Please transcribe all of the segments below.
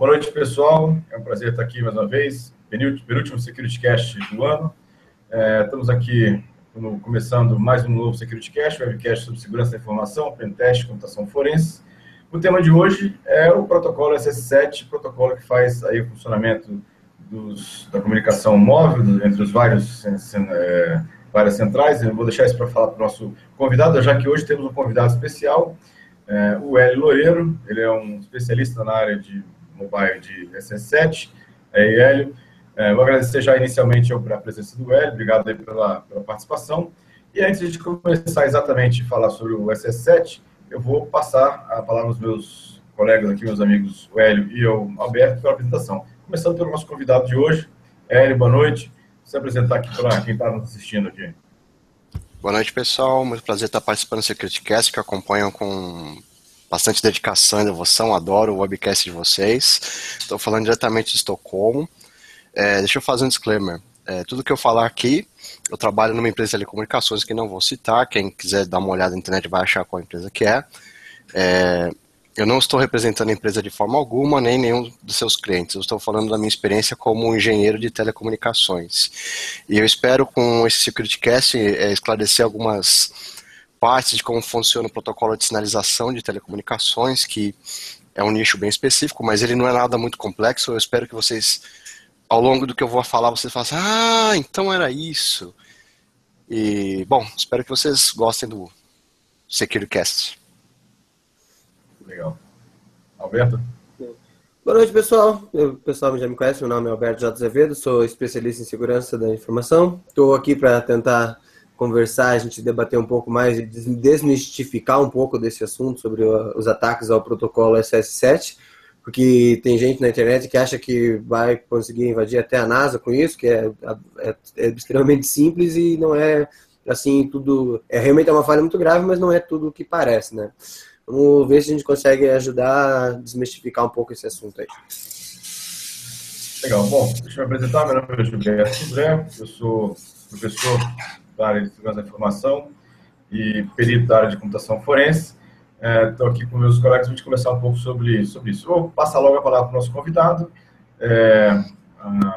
Boa noite, pessoal. É um prazer estar aqui mais uma vez. Penúltimo Security Cast do ano. É, estamos aqui começando mais um novo Security Cast, webcast sobre segurança da informação, pentest, computação forense. O tema de hoje é o protocolo SS7, protocolo que faz aí o funcionamento dos, da comunicação móvel entre os vários é, várias centrais. Eu vou deixar isso para falar para o nosso convidado, já que hoje temos um convidado especial, é, o Hélio Loureiro. Ele é um especialista na área de mobile de SS7. É, Hélio, é, vou agradecer já inicialmente a presença do Hélio, obrigado aí pela, pela participação. E antes de começar exatamente a falar sobre o SS7, eu vou passar a palavra aos meus colegas aqui, meus amigos, o Hélio e o Alberto, pela apresentação. Começando pelo nosso convidado de hoje. Hélio, boa noite. Se apresentar aqui para quem está nos assistindo aqui. Boa noite, pessoal. Muito prazer estar participando do SecurityCast, que acompanham com bastante dedicação e devoção. Adoro o webcast de vocês. Estou falando diretamente de Estocolmo. É, deixa eu fazer um disclaimer. É, tudo que eu falar aqui, eu trabalho numa empresa de telecomunicações que não vou citar. Quem quiser dar uma olhada na internet vai achar qual empresa que é. é eu não estou representando a empresa de forma alguma, nem nenhum dos seus clientes. Eu estou falando da minha experiência como engenheiro de telecomunicações. E eu espero, com esse SecurityCast, é, esclarecer algumas partes de como funciona o protocolo de sinalização de telecomunicações, que é um nicho bem específico, mas ele não é nada muito complexo. Eu espero que vocês, ao longo do que eu vou falar, vocês façam, ah, então era isso. E, bom, espero que vocês gostem do SecurityCast. Legal. Alberto? Boa noite, pessoal. O pessoal já me conhece, meu nome é Alberto J. Azevedo, sou especialista em segurança da informação. Estou aqui para tentar conversar, a gente debater um pouco mais e desmistificar um pouco desse assunto sobre os ataques ao protocolo SS7, porque tem gente na internet que acha que vai conseguir invadir até a NASA com isso, que é, é, é extremamente simples e não é assim tudo. É realmente é uma falha muito grave, mas não é tudo o que parece, né? Vamos ver se a gente consegue ajudar a desmistificar um pouco esse assunto aí. Legal. Bom, deixa eu me apresentar. Meu nome é Gilberto André, eu sou professor da área de segurança da informação e perito da área de computação forense. Estou é, aqui com meus colegas para a gente conversar um pouco sobre, sobre isso. Vou passar logo a palavra para o nosso convidado. É,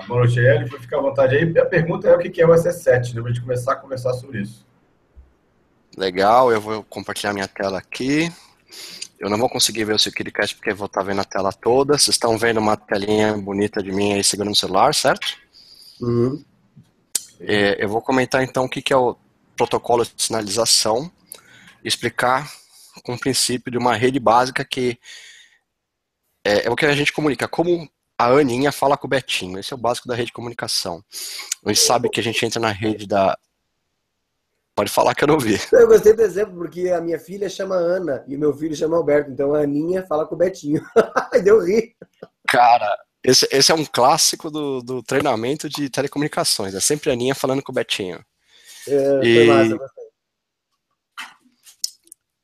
boa noite, Hélio. Fica à vontade aí. A pergunta é o que é o SS7, né, para a gente começar a conversar sobre isso. Legal, eu vou compartilhar minha tela aqui. Eu não vou conseguir ver o SecurityCast porque vou estar vendo a tela toda. Vocês estão vendo uma telinha bonita de mim aí segurando o celular, certo? Uhum. É, eu vou comentar então o que, é o protocolo de sinalização explicar com o princípio de uma rede básica que é, é o que a gente comunica. Como a Aninha fala com o Betinho. Esse é o básico da rede de comunicação. A gente sabe que a gente entra na rede da Pode falar que eu não vi. Eu gostei do exemplo, porque a minha filha chama Ana e o meu filho chama Alberto. Então a Aninha fala com o Betinho. Deu rir. Cara, esse, esse é um clássico do, do treinamento de telecomunicações. É sempre a Aninha falando com o Betinho. É, e... Massa.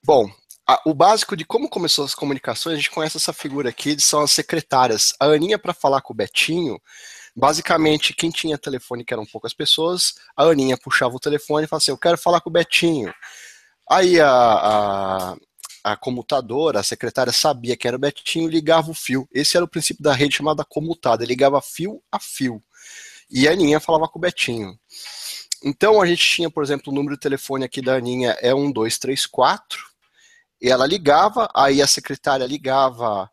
Bom, a, o básico de como começou as comunicações, a gente conhece essa figura aqui, são as secretárias. A Aninha, para falar com o Betinho, Basicamente, quem tinha telefone, que eram poucas pessoas, a Aninha puxava o telefone e falava assim: Eu quero falar com o Betinho. Aí a, a, a comutadora, a secretária, sabia que era o Betinho ligava o fio. Esse era o princípio da rede chamada comutada, ligava fio a fio. E a Aninha falava com o Betinho. Então a gente tinha, por exemplo, o número de telefone aqui da Aninha é 1234, e ela ligava, aí a secretária ligava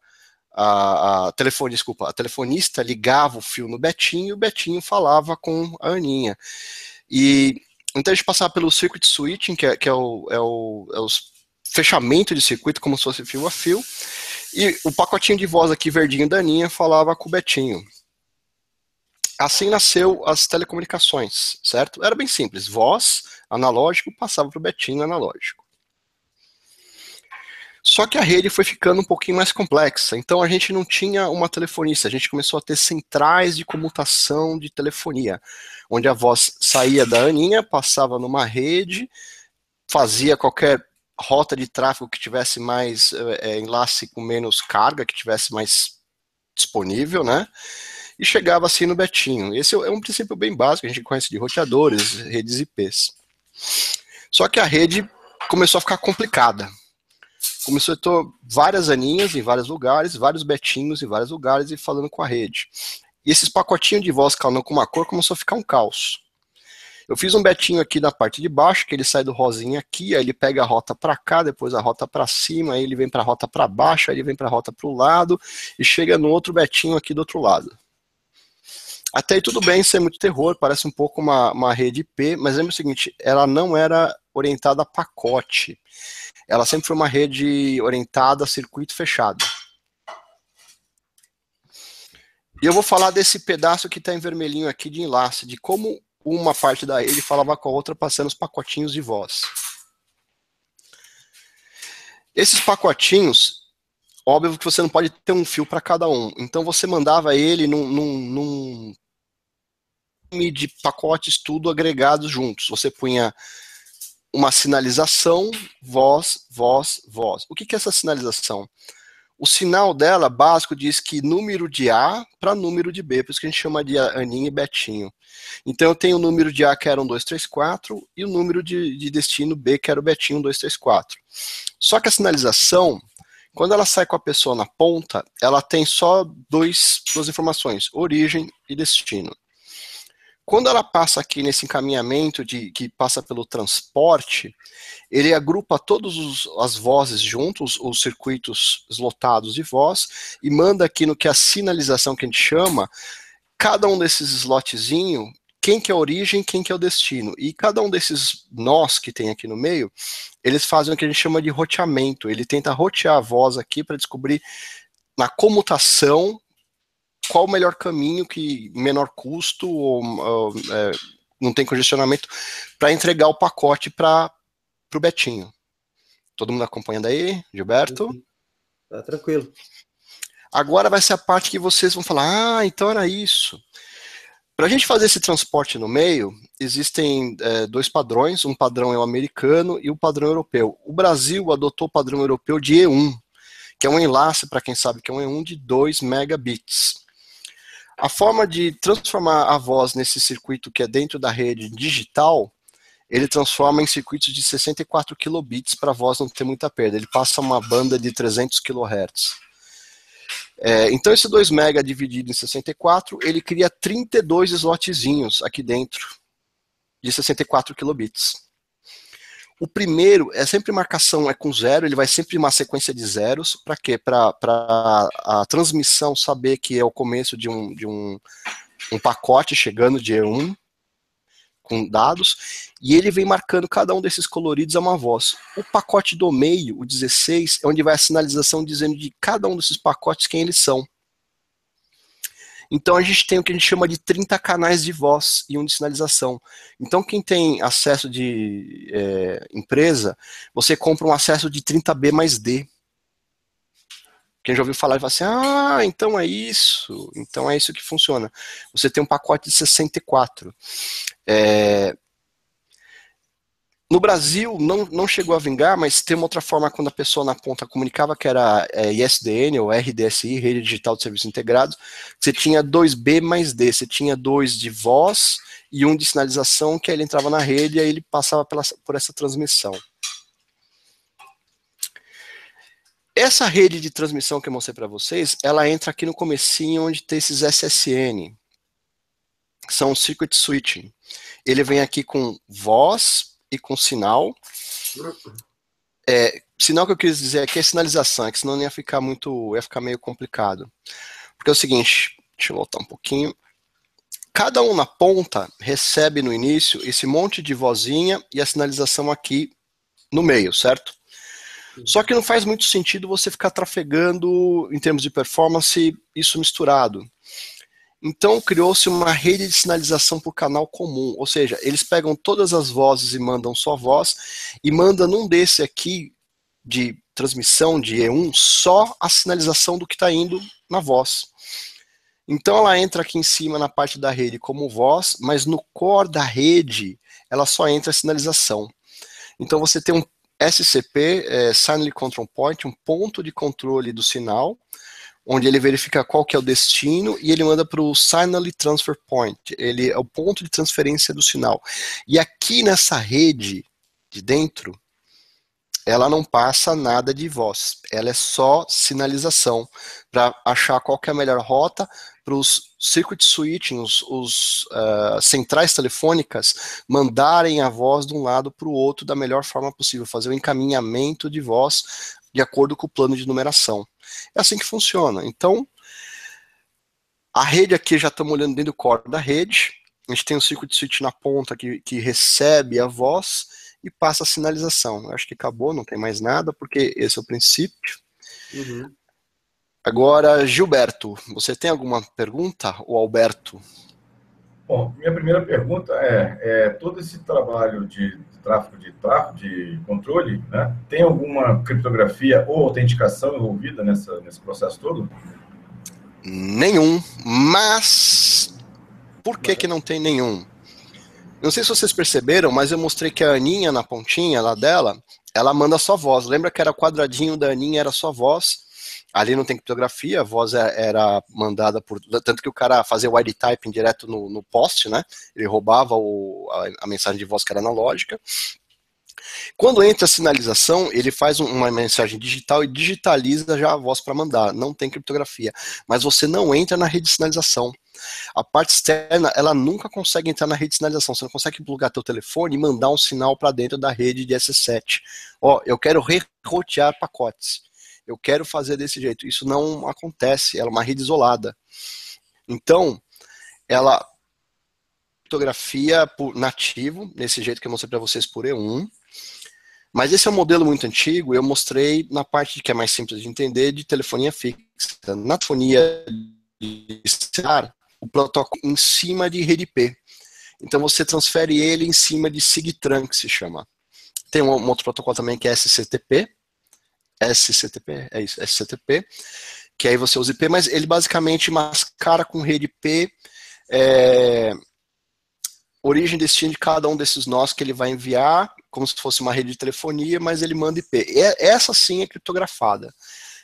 a, a telefone, desculpa, a telefonista ligava o fio no Betinho e o Betinho falava com a Aninha. E então a gente passava pelo circuit switching, que é, que é o, é o, é o fechamento de circuito, como se fosse fio a fio, e o pacotinho de voz aqui verdinho da Aninha falava com o Betinho. Assim nasceu as telecomunicações, certo? Era bem simples, voz analógico passava para o Betinho analógico. Só que a rede foi ficando um pouquinho mais complexa, então a gente não tinha uma telefonista, a gente começou a ter centrais de comutação de telefonia, onde a voz saía da Aninha, passava numa rede, fazia qualquer rota de tráfego que tivesse mais é, enlace com menos carga, que tivesse mais disponível, né? E chegava assim no Betinho. Esse é um princípio bem básico, a gente conhece de roteadores, redes IPs. Só que a rede começou a ficar complicada começou a ter várias aninhas em vários lugares, vários betinhos em vários lugares e falando com a rede. E esses pacotinhos de voz cada com uma cor começou a ficar um caos. Eu fiz um betinho aqui na parte de baixo, que ele sai do rosinha aqui, aí ele pega a rota para cá, depois a rota para cima, aí ele vem para a rota para baixo, aí ele vem para a rota para o lado e chega no outro betinho aqui do outro lado. Até aí tudo bem, isso é muito terror, parece um pouco uma, uma rede IP, mas lembra o seguinte, ela não era orientada a pacote. Ela sempre foi uma rede orientada a circuito fechado. E eu vou falar desse pedaço que está em vermelhinho aqui de enlace, de como uma parte da rede falava com a outra passando os pacotinhos de voz. Esses pacotinhos, óbvio que você não pode ter um fio para cada um. Então você mandava ele num, num, num de pacotes tudo agregados juntos. Você punha uma sinalização, voz, voz, voz. O que, que é essa sinalização? O sinal dela, básico, diz que número de A para número de B, por isso que a gente chama de Aninha e Betinho. Então eu tenho o número de A que era um 2, 3, 4 e o número de, de destino B que era o Betinho 1, 2, 3, 4. Só que a sinalização, quando ela sai com a pessoa na ponta, ela tem só dois, duas informações, origem e destino. Quando ela passa aqui nesse encaminhamento de que passa pelo transporte, ele agrupa todas as vozes juntos, os circuitos lotados de voz, e manda aqui no que é a sinalização que a gente chama, cada um desses slotzinhos, quem que é a origem, quem que é o destino. E cada um desses nós que tem aqui no meio, eles fazem o que a gente chama de roteamento. Ele tenta rotear a voz aqui para descobrir na comutação qual o melhor caminho que menor custo ou, ou é, não tem congestionamento para entregar o pacote para o Betinho. Todo mundo acompanhando aí, Gilberto? Tá tranquilo. Agora vai ser a parte que vocês vão falar, ah, então era isso. Para a gente fazer esse transporte no meio, existem é, dois padrões, um padrão é o americano e o padrão europeu. O Brasil adotou o padrão europeu de E1, que é um enlace, para quem sabe que é um E1, de 2 megabits. A forma de transformar a voz nesse circuito que é dentro da rede digital, ele transforma em circuitos de 64 kilobits para a voz não ter muita perda. Ele passa uma banda de 300 kHz. É, então esse 2 MB dividido em 64, ele cria 32 slotzinhos aqui dentro de 64 kilobits. O primeiro é sempre marcação é com zero, ele vai sempre uma sequência de zeros. Para quê? Para a transmissão saber que é o começo de um, de um, um pacote chegando de E1 com dados, e ele vem marcando cada um desses coloridos a uma voz. O pacote do meio, o 16, é onde vai a sinalização dizendo de cada um desses pacotes quem eles são. Então a gente tem o que a gente chama de 30 canais de voz e um de sinalização. Então quem tem acesso de é, empresa, você compra um acesso de 30B mais D. Quem já ouviu falar e fala assim, ah, então é isso, então é isso que funciona. Você tem um pacote de 64. É, no Brasil, não, não chegou a vingar, mas tem uma outra forma quando a pessoa na ponta comunicava, que era é, ISDN, ou RDSI, Rede Digital de Serviços Integrados. Você tinha 2B mais D, você tinha dois de voz e um de sinalização, que aí ele entrava na rede e aí ele passava pela, por essa transmissão. Essa rede de transmissão que eu mostrei para vocês, ela entra aqui no comecinho onde tem esses SSN, que são Circuit Switching. Ele vem aqui com voz, e com sinal. É, sinal que eu quis dizer aqui é sinalização, é que senão ia ficar muito, ia ficar meio complicado. Porque é o seguinte, deixa eu voltar um pouquinho. Cada um na ponta recebe no início esse monte de vozinha e a sinalização aqui no meio, certo? Só que não faz muito sentido você ficar trafegando, em termos de performance, isso misturado. Então criou-se uma rede de sinalização por canal comum, ou seja, eles pegam todas as vozes e mandam só voz, e mandam num desse aqui de transmissão de E1 só a sinalização do que está indo na voz. Então ela entra aqui em cima na parte da rede como voz, mas no core da rede ela só entra a sinalização. Então você tem um SCP, é, Signal Control Point, um ponto de controle do sinal, onde ele verifica qual que é o destino e ele manda para o Signal Transfer Point. Ele é o ponto de transferência do sinal. E aqui nessa rede de dentro, ela não passa nada de voz, ela é só sinalização para achar qual é a melhor rota para os circuit switching, os, os uh, centrais telefônicas, mandarem a voz de um lado para o outro da melhor forma possível, fazer o encaminhamento de voz de acordo com o plano de numeração. É assim que funciona. Então, a rede aqui já estamos olhando dentro do core da rede, a gente tem um circuit switch na ponta que, que recebe a voz e passa a sinalização. Eu acho que acabou, não tem mais nada, porque esse é o princípio. Uhum. Agora, Gilberto, você tem alguma pergunta? O Alberto? Bom, minha primeira pergunta é, é todo esse trabalho de, de tráfego de tráfego, de controle, né, tem alguma criptografia ou autenticação envolvida nessa, nesse processo todo? Nenhum, mas por que, que não tem nenhum? Não sei se vocês perceberam, mas eu mostrei que a Aninha na pontinha lá dela, ela manda só voz. Lembra que era quadradinho da Aninha, era só voz. Ali não tem criptografia, a voz é, era mandada por. Tanto que o cara fazia wide typing direto no, no post, né? Ele roubava o, a, a mensagem de voz que era analógica. Quando entra a sinalização, ele faz uma mensagem digital e digitaliza já a voz para mandar. Não tem criptografia. Mas você não entra na rede de sinalização. A parte externa, ela nunca consegue entrar na rede de sinalização. Você não consegue plugar teu telefone e mandar um sinal para dentro da rede de S7. Ó, eu quero rerotear pacotes. Eu quero fazer desse jeito. Isso não acontece. Ela é uma rede isolada. Então, ela criptografia por nativo, nesse jeito que eu mostrei para vocês por E1. Mas esse é um modelo muito antigo, eu mostrei na parte que é mais simples de entender, de telefonia fixa. Na telefonia de celular, o protocolo em cima de rede P. Então você transfere ele em cima de SIGTRAN, que se chama. Tem um outro protocolo também que é SCTP. SCTP, é isso, SCTP. Que aí você usa IP, mas ele basicamente mascara com rede P é, origem e destino de cada um desses nós que ele vai enviar, como se fosse uma rede de telefonia, mas ele manda IP. E essa sim é criptografada.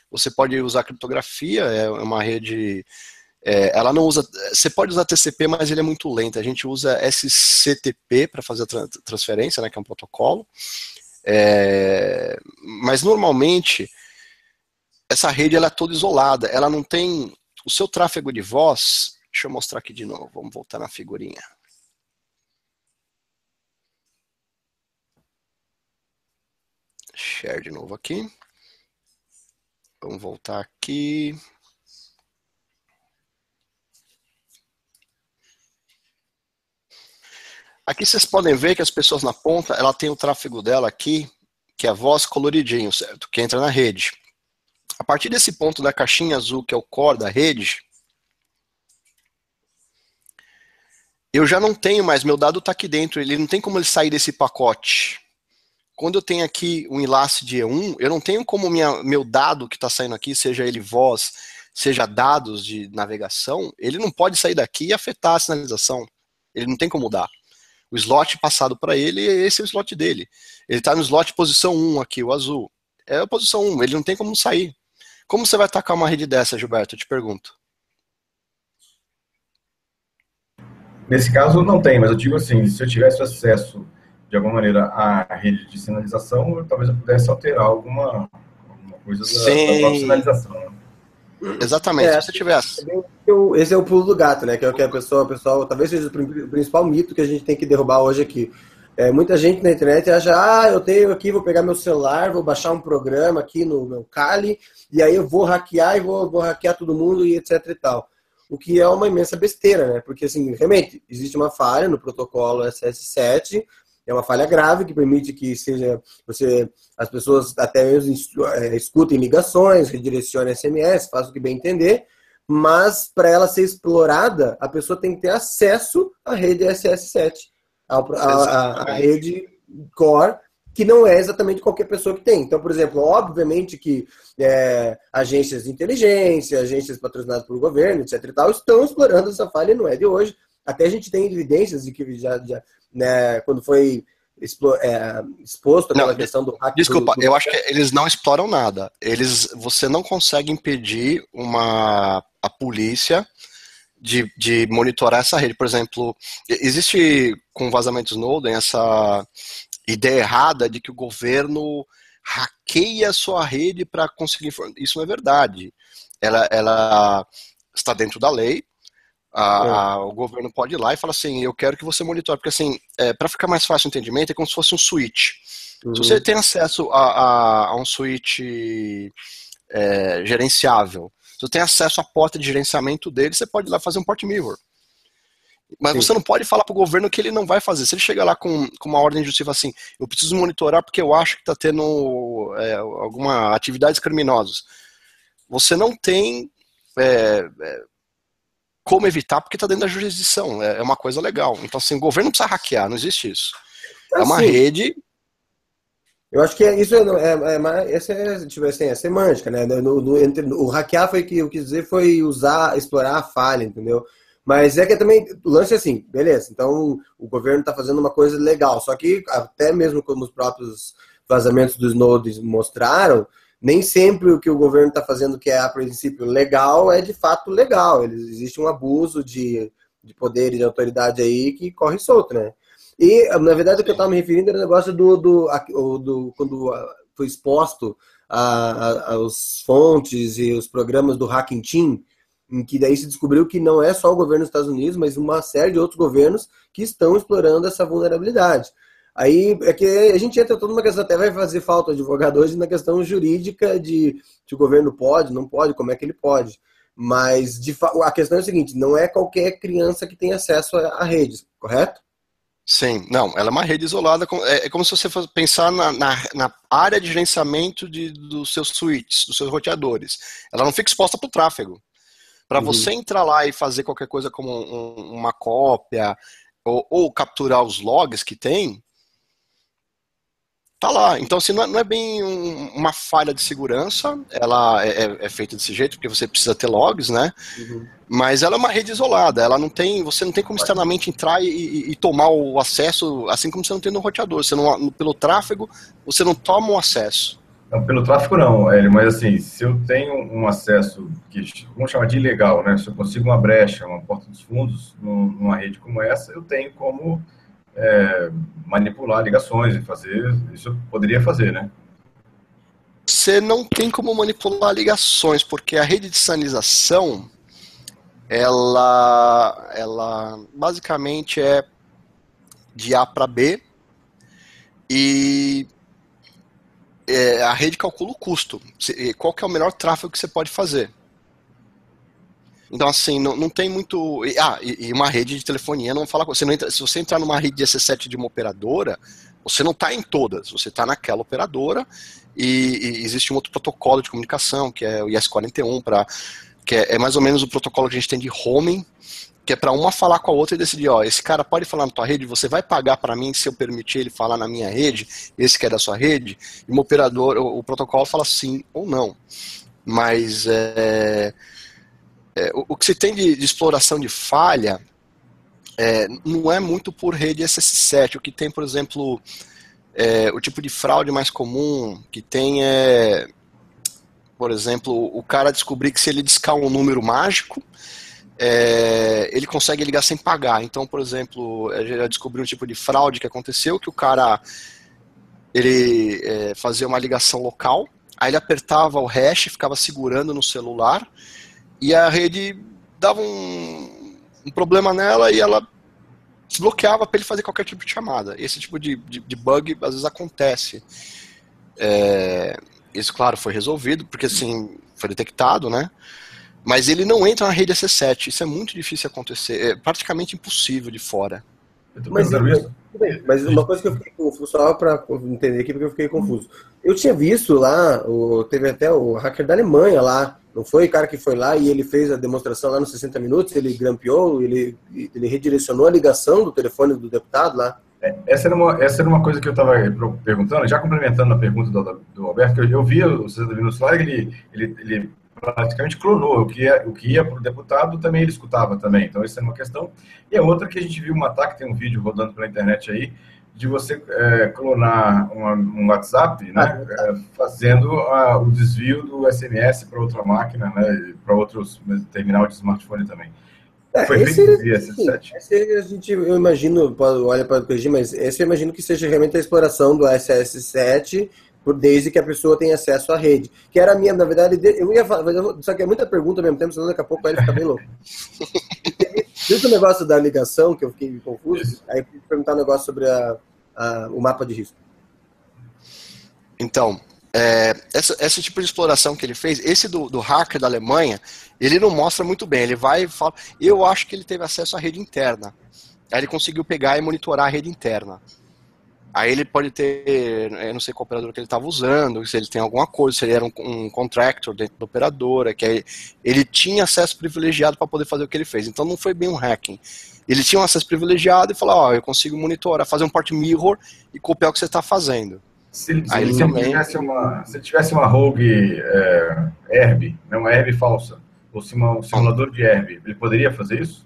Você pode usar criptografia, é uma rede é, ela não usa. Você pode usar TCP, mas ele é muito lento. A gente usa SCTP para fazer a tra transferência, né, que é um protocolo. É, mas normalmente essa rede ela é toda isolada. Ela não tem o seu tráfego de voz. Deixa eu mostrar aqui de novo. Vamos voltar na figurinha. Share de novo aqui. Vamos voltar aqui. Aqui vocês podem ver que as pessoas na ponta, ela tem o tráfego dela aqui, que é a voz coloridinho, certo? Que entra na rede. A partir desse ponto da caixinha azul, que é o core da rede, eu já não tenho mais, meu dado está aqui dentro, ele não tem como ele sair desse pacote. Quando eu tenho aqui um enlace de E1, eu não tenho como minha, meu dado que está saindo aqui, seja ele voz, seja dados de navegação, ele não pode sair daqui e afetar a sinalização. Ele não tem como mudar o slot passado para ele, esse é o slot dele. Ele está no slot posição 1 aqui, o azul. É a posição 1, ele não tem como sair. Como você vai atacar uma rede dessa, Gilberto? Eu te pergunto. Nesse caso, não tem, mas eu digo assim, se eu tivesse acesso, de alguma maneira, à rede de sinalização, eu, talvez eu pudesse alterar alguma, alguma coisa da, da própria sinalização. Né? Exatamente, é, se você tivesse. Esse é o pulo do gato, né? Que é o que a pessoa, pessoal, talvez seja o principal mito que a gente tem que derrubar hoje aqui. É, muita gente na internet acha, ah, eu tenho aqui, vou pegar meu celular, vou baixar um programa aqui no meu Kali, e aí eu vou hackear e vou, vou hackear todo mundo e etc e tal. O que é uma imensa besteira, né? Porque, assim, realmente, existe uma falha no protocolo SS7, é uma falha grave que permite que seja você as pessoas até mesmo é, escutem ligações, redirecionem SMS, façam o que bem entender, mas para ela ser explorada, a pessoa tem que ter acesso à rede SS7, a, a, a rede core, que não é exatamente qualquer pessoa que tem. Então, por exemplo, obviamente que é, agências de inteligência, agências patrocinadas pelo governo, etc. e tal, estão explorando essa falha, não é de hoje. Até a gente tem evidências de que já, já né, quando foi é, exposto aquela não, questão do hack. Desculpa, do, do... eu acho que eles não exploram nada. Eles, você não consegue impedir uma a polícia de, de monitorar essa rede. Por exemplo, existe com vazamentos Snowden essa ideia errada de que o governo hackeia a sua rede para conseguir informação. Isso não é verdade. Ela, ela está dentro da lei, a, é. a, o governo pode ir lá e falar assim, eu quero que você monitore, porque assim, é, para ficar mais fácil o entendimento, é como se fosse um switch. Uhum. Se você tem acesso a, a, um switch é, gerenciável, se você tem acesso à porta de gerenciamento dele, você pode ir lá fazer um port mirror. Mas Sim. você não pode falar para o governo que ele não vai fazer. Se ele chegar lá com, com uma ordem de justiça assim, eu preciso monitorar porque eu acho que está tendo é, alguma atividades criminosas. Você não tem é, é, como evitar porque está dentro da jurisdição. É, é, uma coisa legal. Então, assim, o governo não precisa hackear, não existe isso. É uma assim, rede. Eu acho que isso é, é, é, essa é, tipo assim, é semântica, né? No, no, entre, o hackear foi que eu quis dizer foi usar, explorar a falha, entendeu? Mas é que também, o lance é assim, beleza, então o governo está fazendo uma coisa legal, só que até mesmo como os próprios vazamentos dos nodes mostraram, nem sempre o que o governo está fazendo que é a princípio legal é de fato legal. Existe um abuso de, de poder e de autoridade aí que corre solto, né? E, na verdade, o que eu estava me referindo era o negócio do, do, do quando foi exposto aos fontes e os programas do Hacking Team, em que daí se descobriu que não é só o governo dos Estados Unidos, mas uma série de outros governos que estão explorando essa vulnerabilidade. Aí é que a gente entra toda uma questão, até vai fazer falta o advogado hoje na questão jurídica de se o governo pode, não pode, como é que ele pode. Mas de, a questão é a seguinte: não é qualquer criança que tem acesso a, a redes, correto? Sim, não, ela é uma rede isolada. É, é como se você fosse pensar na, na, na área de gerenciamento de, dos seus switches, dos seus roteadores. Ela não fica exposta para o tráfego. Para uhum. você entrar lá e fazer qualquer coisa como um, uma cópia ou, ou, capturar os logs que tem, tá lá. Então, assim, não é, não é bem um, uma falha de segurança, ela é, é, é, feita desse jeito, porque você precisa ter logs, né? Uhum. Mas ela é uma rede isolada, ela não tem, você não tem como externamente entrar e, e, e, tomar o acesso, assim como você não tem no roteador. Você não, pelo tráfego, você não toma o acesso. Não, pelo tráfego não, Hélio, mas assim, se eu tenho um acesso que vamos chamar de ilegal, né? Se eu consigo uma brecha, uma porta dos fundos numa rede como essa, eu tenho como é, manipular ligações e fazer. Isso poderia fazer, né? Você não tem como manipular ligações, porque a rede de sinalização ela, ela basicamente é de A para B e é, a rede calcula o custo. Qual que é o melhor tráfego que você pode fazer? Então, assim, não, não tem muito. Ah, e, e uma rede de telefonia não fala. Você não entra, se você entrar numa rede de EC7 de uma operadora, você não está em todas, você está naquela operadora e, e, existe um outro protocolo de comunicação, que é o IS41, pra, que é, é, mais ou menos o protocolo que a gente tem de homing, que é para uma falar com a outra e decidir, ó, esse cara pode falar na tua rede, você vai pagar para mim se eu permitir ele falar na minha rede, esse que é da sua rede, e o operador, o, o protocolo fala sim ou não. Mas é, é, o, o, que se tem de, de exploração de falha é, não é muito por rede SS7. O que tem, por exemplo, é, o tipo de fraude mais comum que tem é, por exemplo, o cara descobrir que se ele discar um número mágico, é, ele consegue ligar sem pagar. Então, por exemplo, já descobriu um tipo de fraude que aconteceu, que o cara ele é, fazia uma ligação local, aí ele apertava o hash, ficava segurando no celular, e a rede dava um, um problema nela e ela desbloqueava para ele fazer qualquer tipo de chamada. Esse tipo de, de, de bug às vezes acontece. É, isso, claro, foi resolvido, porque assim, foi detectado, né? Mas ele não entra na rede EC7. Isso é muito difícil acontecer. É praticamente impossível de fora. Mas, mas, uma coisa que eu fiquei confuso, só para entender aqui, porque eu fiquei confuso. Eu tinha visto lá, o, teve até o hacker da Alemanha lá, não foi o cara que foi lá e ele fez a demonstração lá nos 60 minutos, ele grampeou, ele, ele redirecionou a ligação do telefone do deputado lá. É, essa, era uma, essa era uma coisa que eu estava perguntando, já complementando a pergunta do, do Alberto, que eu, eu via o 60 minutos lá, ele, ele, ele praticamente clonou o que ia, o que ia para o deputado, também ele escutava também. Então, essa é uma questão. E a outra que a gente viu um ataque, tem um vídeo rodando pela internet aí, de você é, clonar uma, um WhatsApp, né, é, fazendo a, o desvio do SMS para outra máquina, né, para outros terminal de smartphone também. É, Foi esse, feito via SS7? Esse a gente, eu imagino, olha para corrigir, mas esse eu imagino que seja realmente a exploração do SS7 desde que a pessoa tenha acesso à rede. Que era a minha, na verdade, eu ia falar, só que é muita pergunta ao mesmo tempo, senão daqui a pouco ele fica bem louco. Desde o negócio da ligação, que eu fiquei confuso, aí eu queria perguntar um negócio sobre a, a, o mapa de risco. Então, é, essa, esse tipo de exploração que ele fez, esse do, do, hacker da Alemanha, ele não mostra muito bem. Ele vai e fala. Eu acho que ele teve acesso à rede interna. Aí ele conseguiu pegar e monitorar a rede interna. Aí ele pode ter, eu não sei qual operador que ele estava usando, se ele tem alguma coisa, se ele era um, um contractor dentro da operadora, que aí ele tinha acesso privilegiado para poder fazer o que ele fez. Então não foi bem um hacking. Ele tinha um acesso privilegiado e falou, ó, oh, eu consigo monitorar, fazer um port mirror e copiar o que você está fazendo. Se ele, se ele também... tivesse uma, se tivesse uma rogue é, herb, não uma herb falsa, ou se uma, um simulador de herb, ele poderia fazer isso?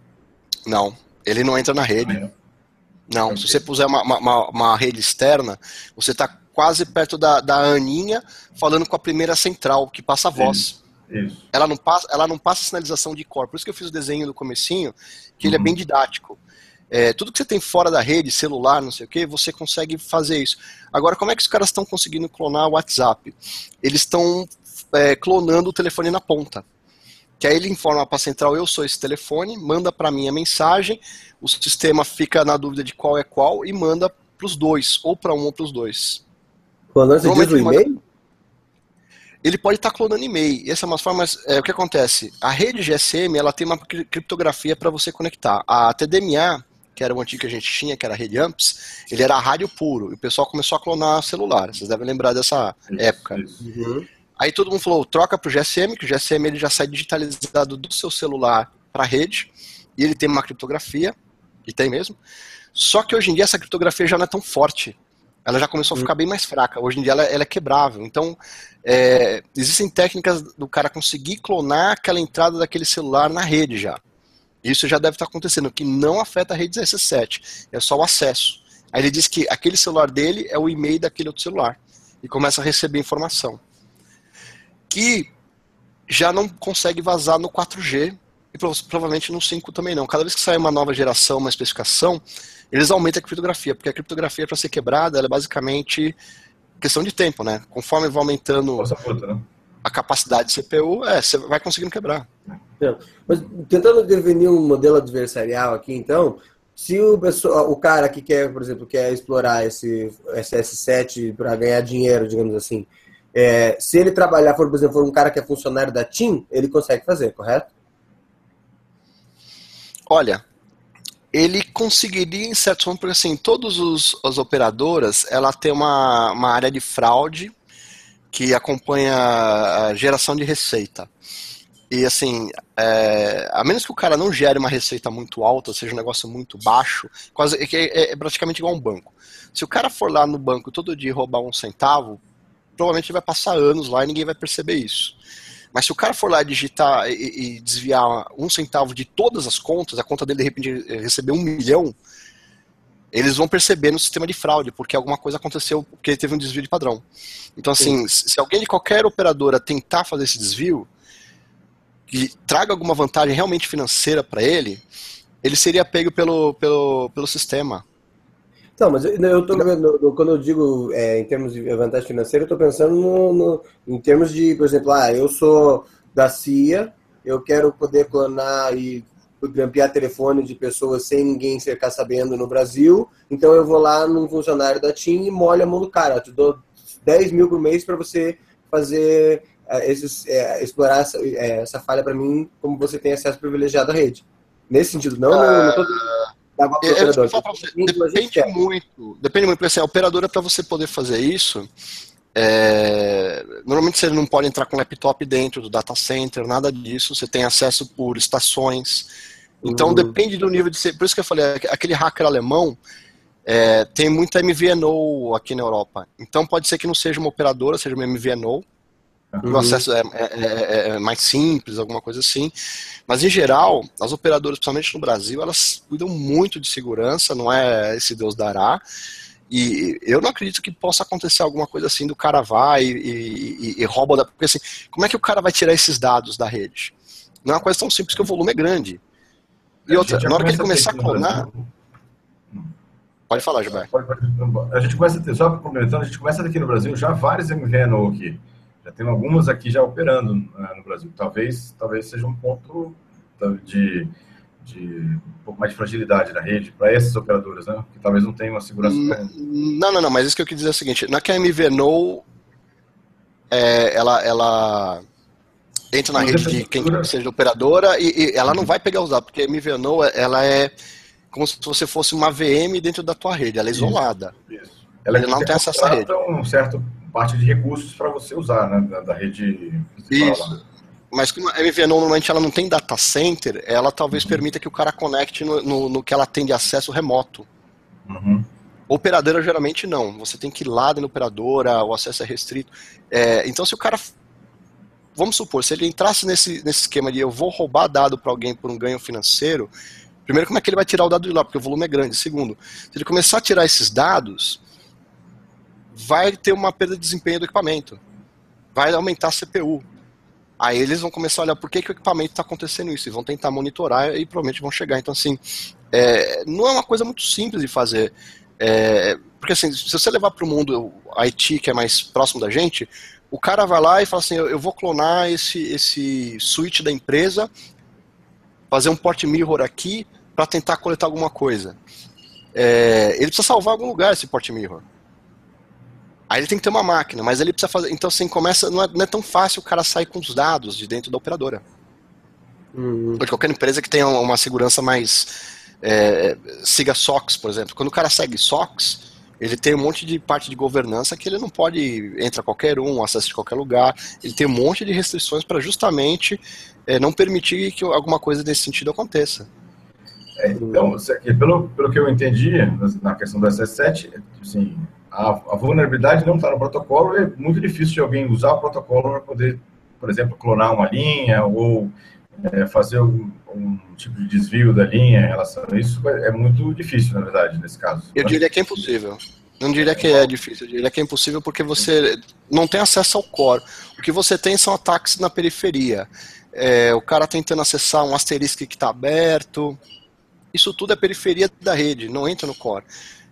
Não, ele não entra na rede. Não, se você puser uma, uma, uma rede externa, você está quase perto da, da Aninha falando com a primeira central, que passa a voz. Isso. Ela, não passa, ela não passa sinalização de cor. Por isso que eu fiz o desenho do comecinho, que uhum. ele é bem uhum. didático. É, tudo que você tem fora da rede, celular, não sei o que, você consegue fazer isso. Agora, como é que os caras estão conseguindo clonar o WhatsApp? Eles estão é, clonando o telefone na ponta. Que aí ele informa para a central, eu sou esse telefone, manda para mim a mensagem, o sistema fica na dúvida de qual é qual e manda para os dois, ou para um ou para os dois. Clonando você diz o e-mail? Ele pode estar tá clonando e-mail. E essa é uma forma. É, o que acontece? A rede GSM ela tem uma criptografia para você conectar. A TDMA, que era o antigo que a gente tinha, que era a rede AMPS, ele era rádio puro. E o pessoal começou a clonar celular. Vocês devem lembrar dessa época. Uhum. Aí todo mundo falou, troca para o GSM, que o GSM ele já sai digitalizado do seu celular para a rede, e ele tem uma criptografia e tem mesmo. Só que hoje em dia essa criptografia já não é tão forte. Ela já começou a ficar bem mais fraca. Hoje em dia ela, ela é quebrável. Então, é, existem técnicas do cara conseguir clonar aquela entrada daquele celular na rede já. Isso já deve estar acontecendo, que não afeta a rede 17, é só o acesso. Aí ele diz que aquele celular dele é o e-mail daquele outro celular. E começa a receber informação. Que já não consegue vazar no 4G e provavelmente no 5 também não. Cada vez que sai uma nova geração, uma especificação, eles aumentam a criptografia, porque a criptografia para ser quebrada, é basicamente questão de tempo, né? Conforme vai aumentando né? a capacidade de CPU, é, você vai conseguindo quebrar. É. Mas tentando definir um modelo adversarial aqui, então, se o, pessoal, o cara que quer, por exemplo, quer explorar esse SS7 para ganhar dinheiro, digamos assim, é, se ele trabalhar, for, por exemplo, for um cara que é funcionário da TIM, ele consegue fazer, correto? Olha, ele conseguiria em certo ponto, porque assim, todas as operadoras, ela tem uma, uma área de fraude que acompanha a geração de receita. E assim, é, a menos que o cara não gere uma receita muito alta, seja um negócio muito baixo, quase é, é, é praticamente igual um banco. Se o cara for lá no banco todo dia roubar um centavo, provavelmente ele vai passar anos lá e ninguém vai perceber isso. Mas se o cara for lá digitar e, e, desviar um centavo de todas as contas, a conta dele de repente receber um milhão, eles vão perceber no sistema de fraude, porque alguma coisa aconteceu, porque teve um desvio de padrão. Então, assim, Sim. se alguém de qualquer operadora tentar fazer esse desvio e traga alguma vantagem realmente financeira para ele, ele seria pego pelo, pelo, pelo sistema. Não, mas eu tô vendo, quando eu digo é, em termos de vantagem financeira, eu estou pensando no, no, em termos de, por exemplo, ah, eu sou da CIA, eu quero poder clonar e grampear telefone de pessoas sem ninguém ficar sabendo no Brasil, então eu vou lá num funcionário da TIM e molho a mão do cara, eu te dou 10 mil por mês para você fazer é, esses, é, explorar essa, é, essa falha para mim, como você tem acesso privilegiado à rede. Nesse sentido, não, não, não tô é, é você, depende muito, depende muito, porque assim, a operadora para você poder fazer isso, é, normalmente você não pode entrar com laptop dentro do data center, nada disso, você tem acesso por estações. Então uhum. depende do nível de ser. Por isso que eu falei, aquele hacker alemão é, tem muita MVNO aqui na Europa. Então pode ser que não seja uma operadora, seja uma MVNO, Uhum. O acesso é, é, é, é, mais simples, alguma coisa assim. Mas, em geral, as operadoras, principalmente no Brasil, elas cuidam muito de segurança, não é esse Deus dará. E eu não acredito que possa acontecer alguma coisa assim do cara vai e, e, e rouba. Da... Porque assim, como é que o cara vai tirar esses dados da rede? Não é uma coisa tão simples que o volume é grande. E outra, na hora que ele começar a clonar. Pode falar, Gilberto. A gente começa a ter, só complementando, a gente começa aqui no Brasil já várias MVNO aqui. Já tem algumas aqui já operando né, no Brasil. Talvez, talvez seja um ponto de, de um pouco mais de fragilidade na rede para essas operadoras, né? Que talvez não tenham uma segurança. Não, não, não, mas isso que eu quis dizer é o seguinte: na que a MVNO é, ela, ela entra na rede de quem seja operadora e, e, ela não vai pegar os dados, porque a MVNO ela é como se você fosse uma VM dentro da tua rede, ela é isolada. Isso. isso. Ela, ela não tem acesso à rede. um certo parte de recursos para você usar, né, da, da rede. Isso. Mas como a MVNO normalmente ela não tem data center, ela talvez uhum. permita que o cara conecte no, no, no, que ela tem de acesso remoto. Uhum. Operadora geralmente não. Você tem que ir lá na operadora, o acesso é restrito. É, então se o cara vamos supor, se ele entrasse nesse, nesse esquema de eu vou roubar dado para alguém por um ganho financeiro, primeiro, como é que ele vai tirar o dado de lá? Porque o volume é grande. Segundo, se ele começar a tirar esses dados, vai ter uma perda de desempenho do equipamento. Vai aumentar a CPU. Aí eles vão começar a olhar por que, que o equipamento está acontecendo isso e vão tentar monitorar e provavelmente vão chegar. Então, assim, é, não é uma coisa muito simples de fazer. É, porque, assim, se você levar para o mundo IT, que é mais próximo da gente, o cara vai lá e fala assim: eu, vou clonar esse, esse switch da empresa, fazer um port mirror aqui para tentar coletar alguma coisa. É, ele precisa salvar algum lugar esse port mirror. Aí ele tem que ter uma máquina, mas ele precisa fazer. Então, assim, começa. Não é, não é tão fácil o cara sair com os dados de dentro da operadora. Uhum. Ou de qualquer empresa que tenha uma segurança mais. É, siga SOX, por exemplo. Quando o cara segue SOX, ele tem um monte de parte de governança que ele não pode entrar qualquer um, acesso de qualquer lugar. Ele tem um monte de restrições para justamente é, não permitir que alguma coisa desse sentido aconteça. É, então, pelo, pelo que eu entendi na questão do SS7, assim, a, a vulnerabilidade não está no protocolo, é muito difícil de alguém usar o protocolo para poder, por exemplo, clonar uma linha ou é, fazer um, tipo de desvio da linha em relação a isso. É, é muito difícil, na verdade, nesse caso. Eu diria que é impossível. Não diria que é difícil, eu diria que é impossível porque você não tem acesso ao core. O que você tem são ataques na periferia. É, o cara tentando acessar um asterisco que está aberto. Isso tudo é periferia da rede, não entra no core.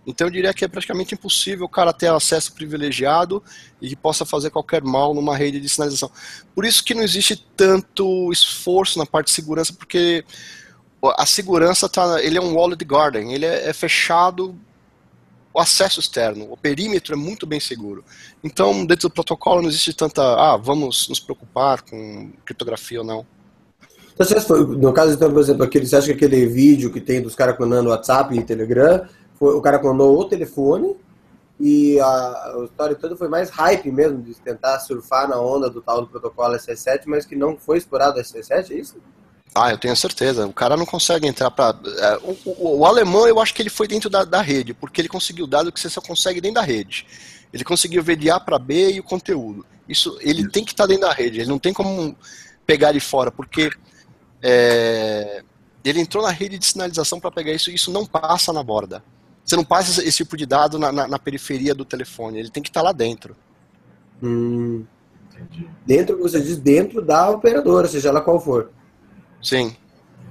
Então eu diria que é praticamente impossível o cara ter acesso privilegiado e que possa fazer qualquer mal numa rede de sinalização. Por isso que não existe tanto esforço na parte de segurança, porque a segurança tá, ele é um walled garden, ele é, é fechado o acesso externo, o perímetro é muito bem seguro. Então, dentro do protocolo não existe tanta, ah, vamos nos preocupar com criptografia ou não. Então, no caso, então, por exemplo, aquele, você acha que aquele vídeo que tem dos caras clonando WhatsApp e Telegram foi, o cara clonou o telefone e a, a, história toda foi mais hype mesmo, de tentar surfar na onda do tal do protocolo SS7, mas que não foi explorado o SS7, é isso? Ah, eu tenho certeza. O cara não consegue entrar para. É, o, o, o, alemão, eu acho que ele foi dentro da, da rede, porque ele conseguiu dado que você só consegue dentro da rede. Ele conseguiu ver de A para B e o conteúdo. Isso, ele tem que estar tá dentro da rede. Ele não tem como pegar de fora, porque é, ele entrou na rede de sinalização para pegar isso. E isso não passa na borda. Você não passa esse tipo de dado na, na, na periferia do telefone, ele tem que estar lá dentro. Hum. Entendi. Dentro, você diz, dentro da operadora, seja ela qual for. Sim.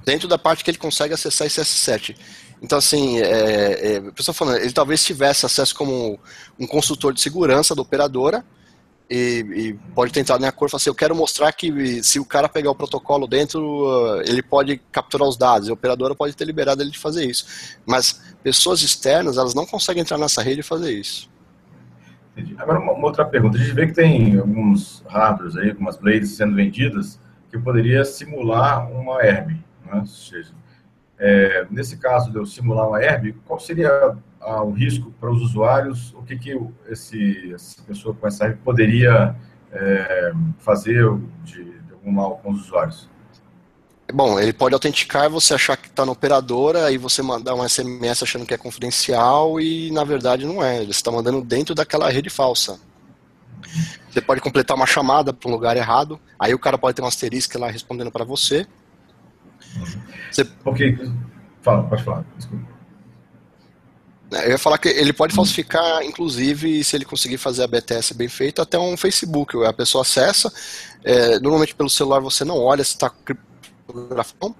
Dentro da parte que ele consegue acessar esse S7. Então, assim, é, é, a pessoa falando, ele talvez tivesse acesso como um consultor de segurança da operadora, e, e, pode tentar na cor e falar assim, eu quero mostrar que se o cara pegar o protocolo dentro, uh, ele pode capturar os dados, a operadora pode ter liberado ele de fazer isso. Mas pessoas externas, elas não conseguem entrar nessa rede e fazer isso. Entendi. Agora, uma, uma, outra pergunta. A gente vê que tem alguns hardwares aí, algumas blades sendo vendidas, que poderia simular uma herb. Né? Ou seja, é, nesse caso de eu simular uma herb, qual seria o risco para os usuários, o que, que esse, essa pessoa com essa poderia é, fazer de, de, algum mal com os usuários? Bom, ele pode autenticar você achar que está na operadora, aí você mandar um SMS achando que é confidencial e na verdade não é. Você está mandando dentro daquela rede falsa. Você pode completar uma chamada para um lugar errado, aí o cara pode ter um asterisco lá respondendo para você. Você... Ok, fala, pode falar, desculpa. Eu ia falar que ele pode falsificar, inclusive, se ele conseguir fazer a BTS bem feita, até um Facebook. A pessoa acessa, é, normalmente pelo celular você não olha se está criptografado,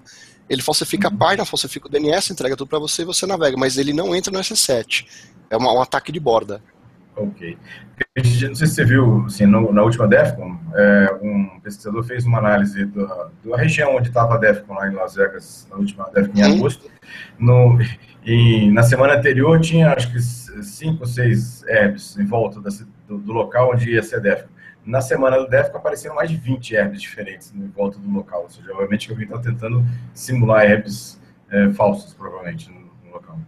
ele falsifica a uhum. página, falsifica o DNS, entrega tudo para você e você navega, mas ele não entra no SS7. É uma, um ataque de borda. Ok. Não sei se você viu, assim, no, na última DEFCON, é, um pesquisador fez uma análise da, da região onde estava a DEFCON, lá em Las Vegas, na última DEFCON em agosto. No, e na semana anterior tinha, acho que, cinco seis herbs em volta da, do, do, local onde ia ser DEFCON. Na semana do DEFCON apareceram mais de 20 herbs diferentes em volta do local. Ou seja, obviamente alguém está tentando simular herbs é, falsos, provavelmente, no, no local.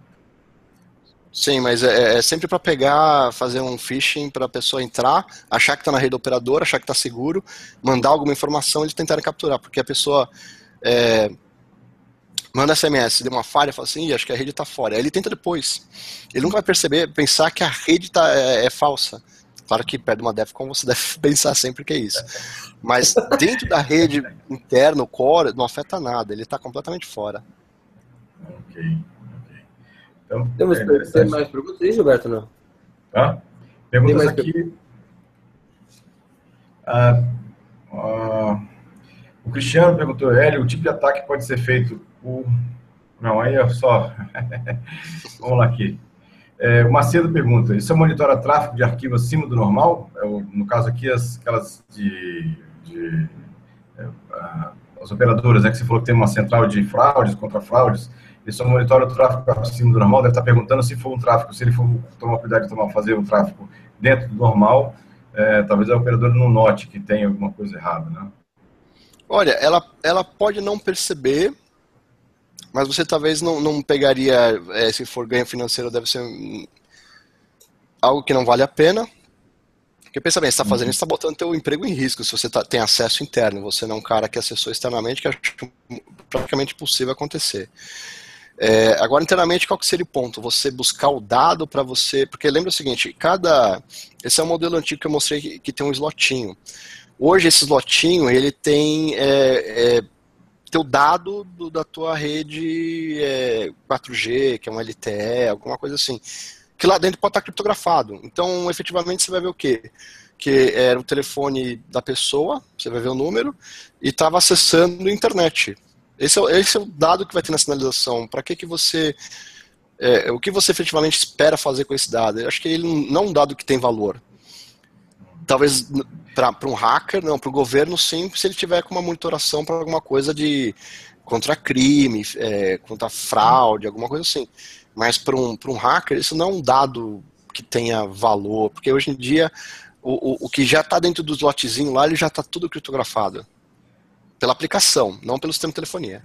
Sim, mas é, é sempre para pegar, fazer um phishing para a pessoa entrar, achar que está na rede operadora, achar que está seguro, mandar alguma informação e eles tentarem capturar, porque a pessoa é, manda SMS, deu uma falha, fala assim, acho que a rede está fora. Aí ele tenta depois. Ele nunca vai perceber, pensar que a rede tá, é, é falsa. Claro que perto de uma DEFCON você deve pensar sempre que é isso. Mas dentro da rede interna, o core, não afeta nada, ele está completamente fora. Ok. Então, Temos é tem mais perguntas aí, Gilberto? Não? Tá? Perguntas aqui. Ah, ah, o Cristiano perguntou, Hélio, o tipo de ataque pode ser feito por... Não, aí é só... Vamos lá aqui. É, o Macedo pergunta, isso monitora tráfego de arquivo acima do normal? É, no caso aqui, as, aquelas de... de é, as operadoras, né, que você falou que tem uma central de fraudes, contra fraudes, ele só monitora o tráfego acima do normal, deve estar perguntando se for um tráfego, se ele for tomar cuidado de tomar, fazer um tráfego dentro do normal, é, talvez a operadora não note que tem alguma coisa errada, né? Olha, ela, ela pode não perceber, mas você talvez não, não pegaria, é, se for ganho financeiro, deve ser algo que não vale a pena. Porque pensa bem, você está fazendo uhum. isso, está botando teu emprego em risco se você tá, tem acesso interno, você não é um cara que acessou externamente, que é praticamente impossível acontecer. É, agora, internamente, qual que seria o ponto? Você buscar o dado para você. Porque lembra o seguinte: cada. Esse é um modelo antigo que eu mostrei que, que tem um slotinho. Hoje, esse slotinho ele tem é, é, teu dado do, da tua rede é, 4G, que é um LTE, alguma coisa assim. Que lá dentro pode estar criptografado. Então, efetivamente, você vai ver o quê? Que era o telefone da pessoa, você vai ver o número, e estava acessando a internet. Esse é, esse é o dado que vai ter na sinalização. Para que, que você. É, o que você efetivamente espera fazer com esse dado? Eu acho que ele não é um dado que tem valor. Talvez para um hacker, não, para o governo sim, se ele tiver com uma monitoração para alguma coisa de contra crime, é, contra fraude, alguma coisa assim. Mas para um, um hacker, isso não é um dado que tenha valor, porque hoje em dia o, o, o que já está dentro do slotzinho lá, ele já está tudo criptografado pela aplicação, não pelo sistema de telefonia.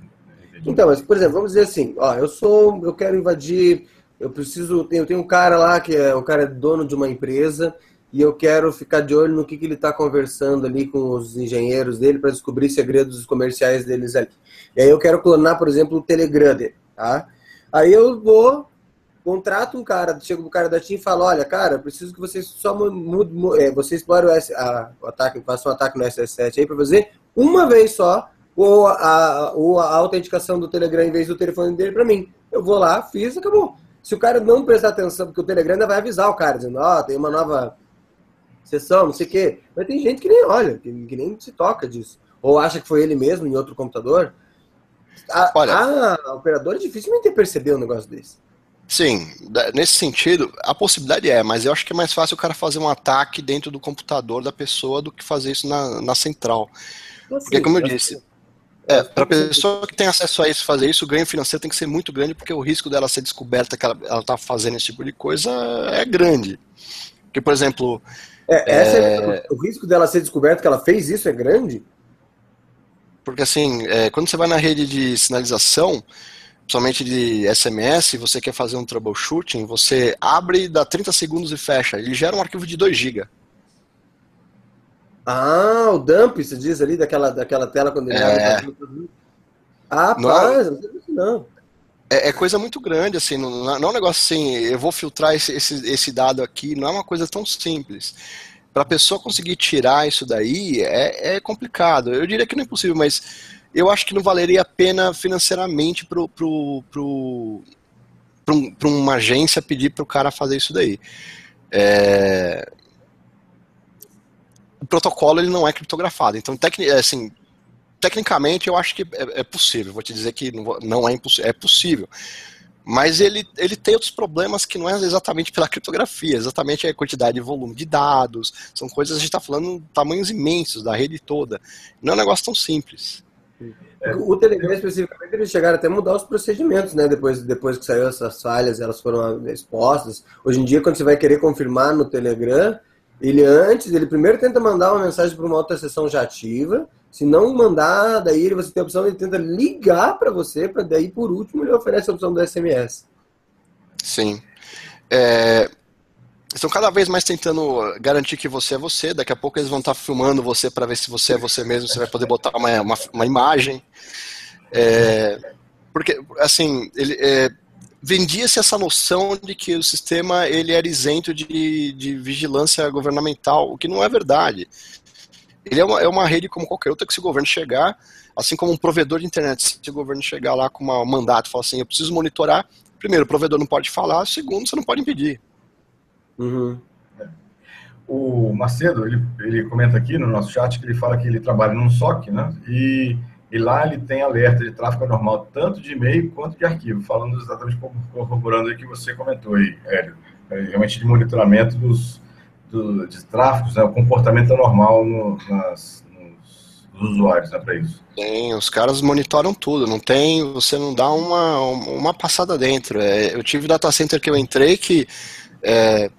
Então, mas, por exemplo, vamos dizer assim, ó, eu sou, eu quero invadir, eu preciso, eu tenho um cara lá que é, o cara é dono de uma empresa e eu quero ficar de olho no que, que ele está conversando ali com os engenheiros dele para descobrir segredos comerciais deles ali. E aí eu quero clonar, por exemplo, o Telegram dele, tá? Aí eu vou, contrato um cara, chega o cara da TIM e fala, olha, cara, preciso que vocês só mudem, é, você explore o, S, a, o ataque, faça um ataque no SS7 aí para fazer uma vez só ou a, ou a autenticação do Telegram em vez do telefone dele para mim. Eu vou lá, fiz, acabou. Se o cara não prestar atenção, porque o Telegram ainda vai avisar o cara, dizendo, ó, oh, tem uma nova sessão, não sei o quê. Mas tem gente que nem olha, que, que, nem se toca disso. Ou acha que foi ele mesmo em outro computador. A, olha, a operadora dificilmente percebeu um negócio desse. Sim, nesse sentido, a possibilidade é, mas eu acho que é mais fácil o cara fazer um ataque dentro do computador da pessoa do que fazer isso na, na central. Porque, como eu disse, é, para a pessoa que tem acesso a isso fazer isso, o ganho financeiro tem que ser muito grande, porque o risco dela ser descoberta que ela está fazendo esse tipo de coisa é grande. Porque, por exemplo. É, é... É, o risco dela ser descoberta que ela fez isso é grande? Porque, assim, é, quando você vai na rede de sinalização, somente de SMS, você quer fazer um troubleshooting, você abre, dá 30 segundos e fecha. Ele gera um arquivo de 2 GB. Ah, o dump, você diz ali, daquela, daquela tela quando ele é. abre. Ah, não, pá, não não. É, é, coisa muito grande, assim, não, não é um negócio assim, eu vou filtrar esse, esse, esse dado aqui, não é uma coisa tão simples. Para a pessoa conseguir tirar isso daí é, é complicado. Eu diria que não é impossível, mas eu acho que não valeria a pena financeiramente para pro, pro, pro, um, uma agência pedir para o cara fazer isso daí. É, o protocolo ele não é criptografado. Então, assim, tecnicamente eu acho que é, é possível. Vou te dizer que não, é impossível, é possível. Mas ele, ele tem outros problemas que não é exatamente pela criptografia, exatamente a quantidade de volume de dados. São coisas, a gente está falando tamanhos imensos da rede toda. Não é um negócio tão simples. É, o Telegram, especificamente, eles chegaram até a mudar os procedimentos, né? Depois, depois que saiu essas falhas, elas foram expostas. Hoje em dia, quando você vai querer confirmar no Telegram, ele antes, ele primeiro tenta mandar uma mensagem para uma outra sessão já ativa. Se não mandar, daí você tem a opção, ele tenta ligar para você, para daí, por último, ele oferece a opção do SMS. Sim. É, estão cada vez mais tentando garantir que você é você. Daqui a pouco eles vão estar filmando você para ver se você é você mesmo. Você vai poder botar uma, uma, uma imagem. É, porque, assim, ele, é, vendia-se essa noção de que o sistema ele era isento de, de vigilância governamental, o que não é verdade. Ele é uma, é uma rede como qualquer outra que se o governo chegar, assim como um provedor de internet, se o governo chegar lá com um mandato e falar assim, eu preciso monitorar, primeiro, o provedor não pode falar, segundo, você não pode impedir. Uhum. O Macedo, ele, ele comenta aqui no nosso chat que ele fala que ele trabalha num SOC, né? E, e lá ele tem alerta de tráfego anormal, tanto de e-mail quanto de arquivo, falando exatamente corroborando o que você comentou aí, Hélio. É, realmente de monitoramento dos, do, de tráficos, né? o comportamento anormal no, nas, usuários, né, para isso. Tem, os caras monitoram tudo, não tem, você não dá uma, uma passada dentro. É, eu tive data center que eu entrei que é,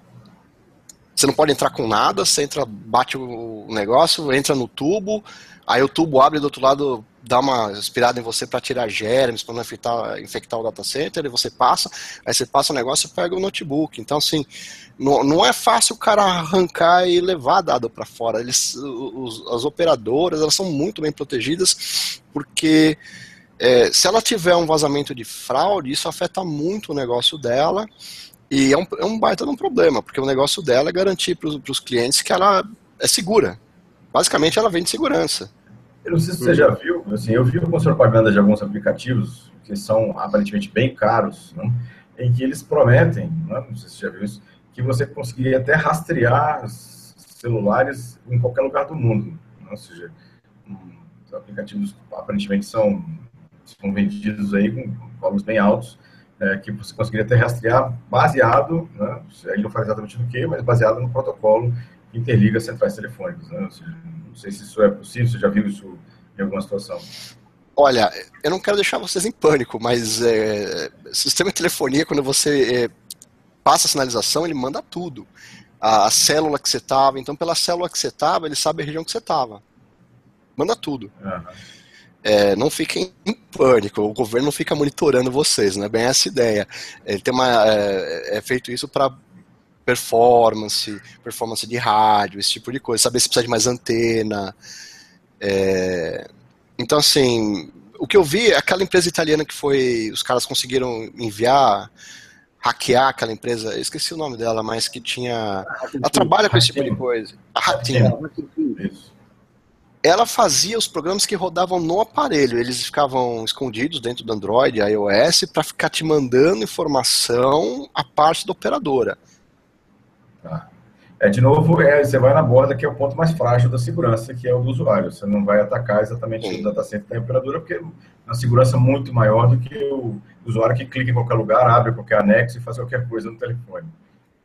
você não pode entrar com nada, você entra, bate o negócio, entra no tubo, aí o tubo abre do outro lado, dá uma aspirada em você para tirar germes, para não infectar, infectar o data center, e você passa, aí você passa o negócio e pega o notebook. Então, assim, não, não é fácil o cara arrancar e levar dado para fora. Eles, os, as operadoras, elas são muito bem protegidas, porque é, se ela tiver um vazamento de fraude, isso afeta muito o negócio dela, e é um, é um baita de um problema, porque o negócio dela é garantir para os clientes que ela é segura. Basicamente, ela vende segurança. Eu não sei se você já viu, assim, eu vi algumas propagandas de alguns aplicativos que são aparentemente bem caros, né, em que eles prometem, né, não sei se você já viu isso, que você conseguiria até rastrear celulares em qualquer lugar do mundo. Né, ou seja, os aplicativos aparentemente são, são vendidos aí com valores bem altos, é, que você conseguiria até rastrear baseado, né, ele não fala exatamente no que, mas baseado no protocolo que interliga centrais telefônicas. Né, seja, não sei se isso é possível, você já viu isso em alguma situação. Olha, eu não quero deixar vocês em pânico, mas é, sistema de telefonia, quando você é, passa a sinalização, ele manda tudo. A, a célula que você estava, então pela célula que você estava, ele sabe a região que você estava. Manda tudo. Uhum. É, não fiquem em pânico, o governo não fica monitorando vocês, não é bem essa ideia. Ele tem uma, é, é feito isso para performance, performance de rádio, esse tipo de coisa, saber se precisa de mais antena. É, então, assim, o que eu vi é aquela empresa italiana que foi, os caras conseguiram enviar, hackear aquela empresa, eu esqueci o nome dela, mas que tinha, ela trabalha com esse tipo de coisa. A. Isso ela fazia os programas que rodavam no aparelho. Eles ficavam escondidos dentro do Android, iOS, para ficar te mandando informação a parte da operadora. Tá. É, de novo, é, você vai na borda, que é o ponto mais frágil da segurança, que é o do usuário. Você não vai atacar exatamente Sim. o data center da operadora, porque é uma segurança muito maior do que o usuário que clica em qualquer lugar, abre qualquer anexo e faz qualquer coisa no telefone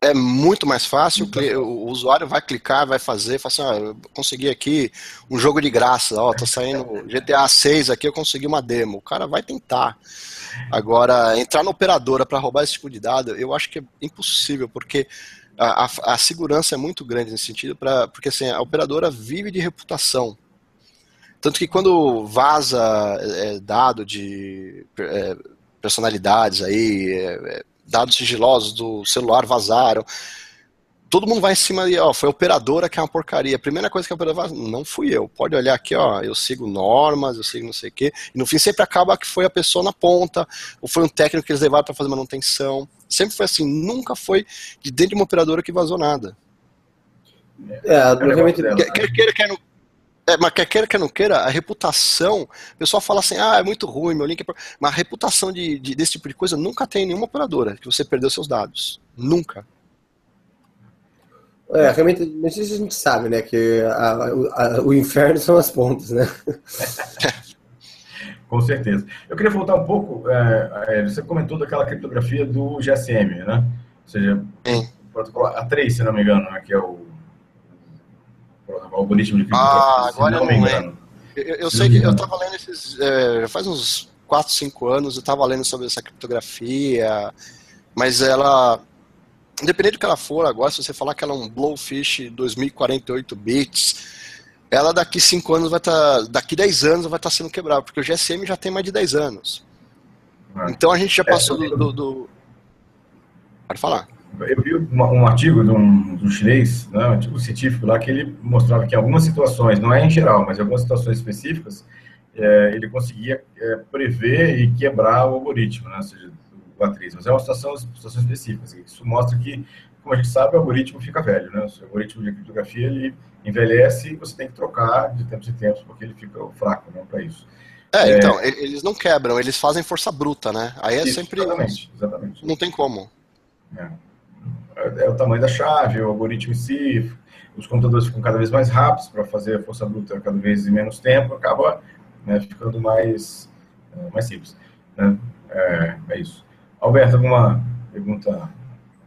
é muito mais fácil, o usuário vai clicar, vai fazer, fala assim, ah, eu consegui aqui um jogo de graça, ó, tô saindo GTA 6 aqui, eu consegui uma demo. O cara vai tentar. Agora, entrar na operadora para roubar esse tipo de dado, eu acho que é impossível, porque a, a, a segurança é muito grande nesse sentido, pra, porque assim, a operadora vive de reputação. Tanto que quando vaza é, dado de é, personalidades aí, é, dados sigilosos do celular vazaram. Todo mundo vai em cima de, ó, foi a operadora que é uma porcaria. A primeira coisa que a operadora faz, não fui eu. Pode olhar aqui, ó, eu sigo normas, eu sigo não sei o quê. E no fim sempre acaba que foi a pessoa na ponta, ou foi um técnico que eles levaram para fazer manutenção. Sempre foi assim, nunca foi de dentro de uma operadora que vazou nada. É, obviamente, quer, quer queira, quer não, é, mas quer queira, quer não queira, a reputação, o pessoal fala assim, ah, é muito ruim, meu link é... Mas a reputação de, de, desse tipo de coisa nunca tem nenhuma operadora que você perdeu seus dados. Nunca. É, realmente, a gente sabe, né, que a, a, o inferno são as pontas, né? Com certeza. Eu queria voltar um pouco, é, é, você comentou daquela criptografia do GSM, né? Ou seja, Sim. o protocolo A3, se não me engano, né, que é o, o algoritmo de criptografia. Ah, agora não, não me engano. Eu, eu sei que eu estava lendo esses. É, faz uns 4, 5 anos, eu estava lendo sobre essa criptografia, mas ela. Independente do que ela for agora, se você falar que ela é um Blowfish 2048 bits, ela daqui 5 anos vai estar. Tá, daqui 10 anos vai estar tá sendo quebrada, porque o GSM já tem mais de 10 anos. Ah. Então a gente já passou é, do, do, do. Pode falar. Eu vi um artigo de um, de um chinês, né, um artigo científico lá, que ele mostrava que em algumas situações, não é em geral, mas em algumas situações específicas, é, ele conseguia é, prever e quebrar o algoritmo, né, ou seja, o atriz. Mas é uma situação, situação específica. Assim, isso mostra que, como a gente sabe, o algoritmo fica velho. Né, o algoritmo de criptografia ele envelhece e você tem que trocar de tempos em tempos, porque ele fica fraco né, para isso. É, é, então, eles não quebram, eles fazem força bruta, né? Aí é isso, sempre. Exatamente, exatamente. Não tem como. É é o tamanho da chave, o algoritmo em si, os computadores ficam cada vez mais rápidos para fazer a força bruta cada vez em menos tempo, acaba né, ficando mais, é, mais simples. Né? É, é, isso. Alberto, alguma pergunta